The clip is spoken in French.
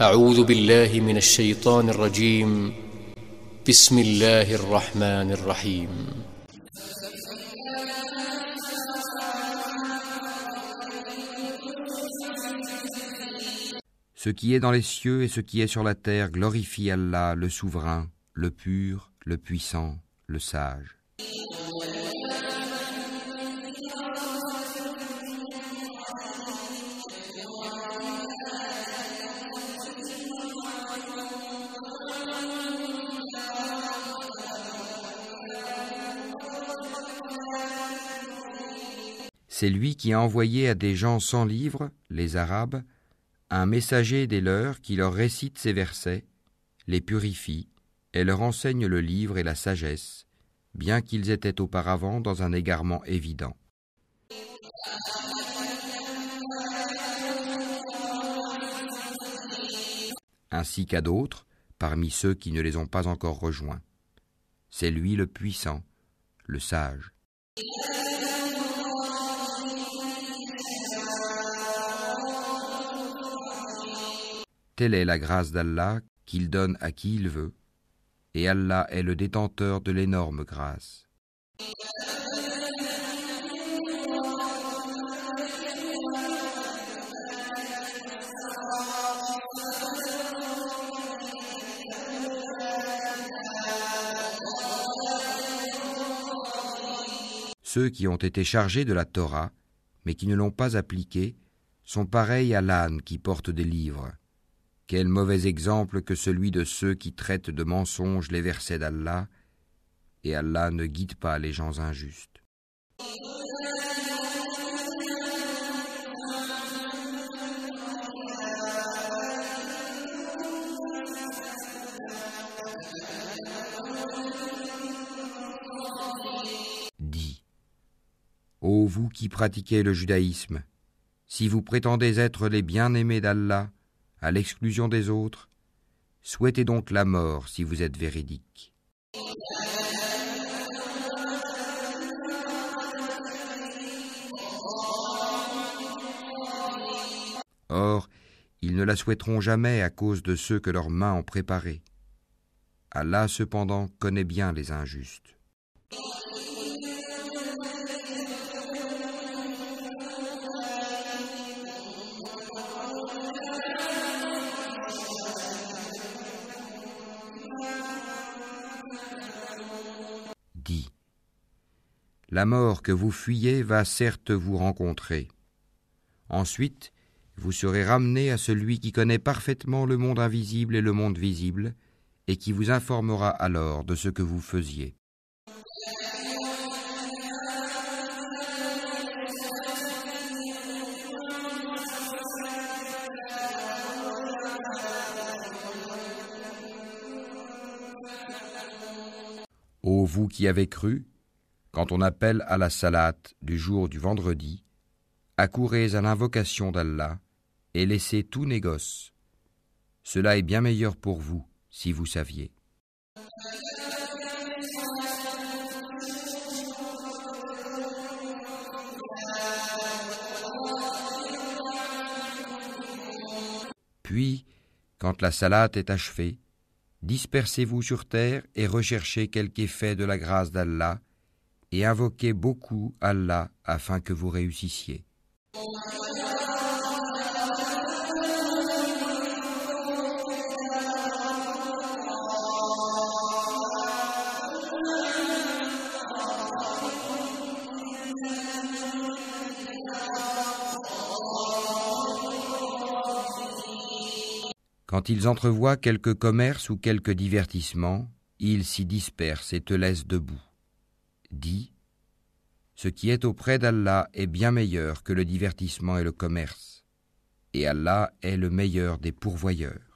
أعوذ بالله من الشيطان الرجيم بسم الله الرحمن الرحيم Ce qui est dans les cieux et ce qui est sur la terre glorifie Allah, le souverain, le pur, le puissant, le sage. C'est lui qui a envoyé à des gens sans livre, les Arabes, un messager des leurs qui leur récite ces versets, les purifie et leur enseigne le livre et la sagesse, bien qu'ils étaient auparavant dans un égarement évident. Ainsi qu'à d'autres, parmi ceux qui ne les ont pas encore rejoints. C'est lui le puissant, le sage. Telle est la grâce d'Allah qu'il donne à qui il veut, et Allah est le détenteur de l'énorme grâce. Ceux qui ont été chargés de la Torah, mais qui ne l'ont pas appliquée, sont pareils à l'âne qui porte des livres. Quel mauvais exemple que celui de ceux qui traitent de mensonges les versets d'Allah, et Allah ne guide pas les gens injustes. Dis, ô vous qui pratiquez le judaïsme, si vous prétendez être les bien-aimés d'Allah, à l'exclusion des autres, souhaitez donc la mort si vous êtes véridique. Or, ils ne la souhaiteront jamais à cause de ceux que leurs mains ont préparés. Allah cependant connaît bien les injustes. La mort que vous fuyez va certes vous rencontrer. Ensuite, vous serez ramené à celui qui connaît parfaitement le monde invisible et le monde visible, et qui vous informera alors de ce que vous faisiez. Ô vous qui avez cru, quand on appelle à la salate du jour du vendredi, accourez à l'invocation d'Allah et laissez tout négoce. Cela est bien meilleur pour vous si vous saviez. Puis, quand la salate est achevée, dispersez-vous sur terre et recherchez quelque effet de la grâce d'Allah et invoquez beaucoup Allah afin que vous réussissiez. Quand ils entrevoient quelque commerce ou quelque divertissement, ils s'y dispersent et te laissent debout. Dis, ce qui est auprès d'Allah est bien meilleur que le divertissement et le commerce, et Allah est le meilleur des pourvoyeurs.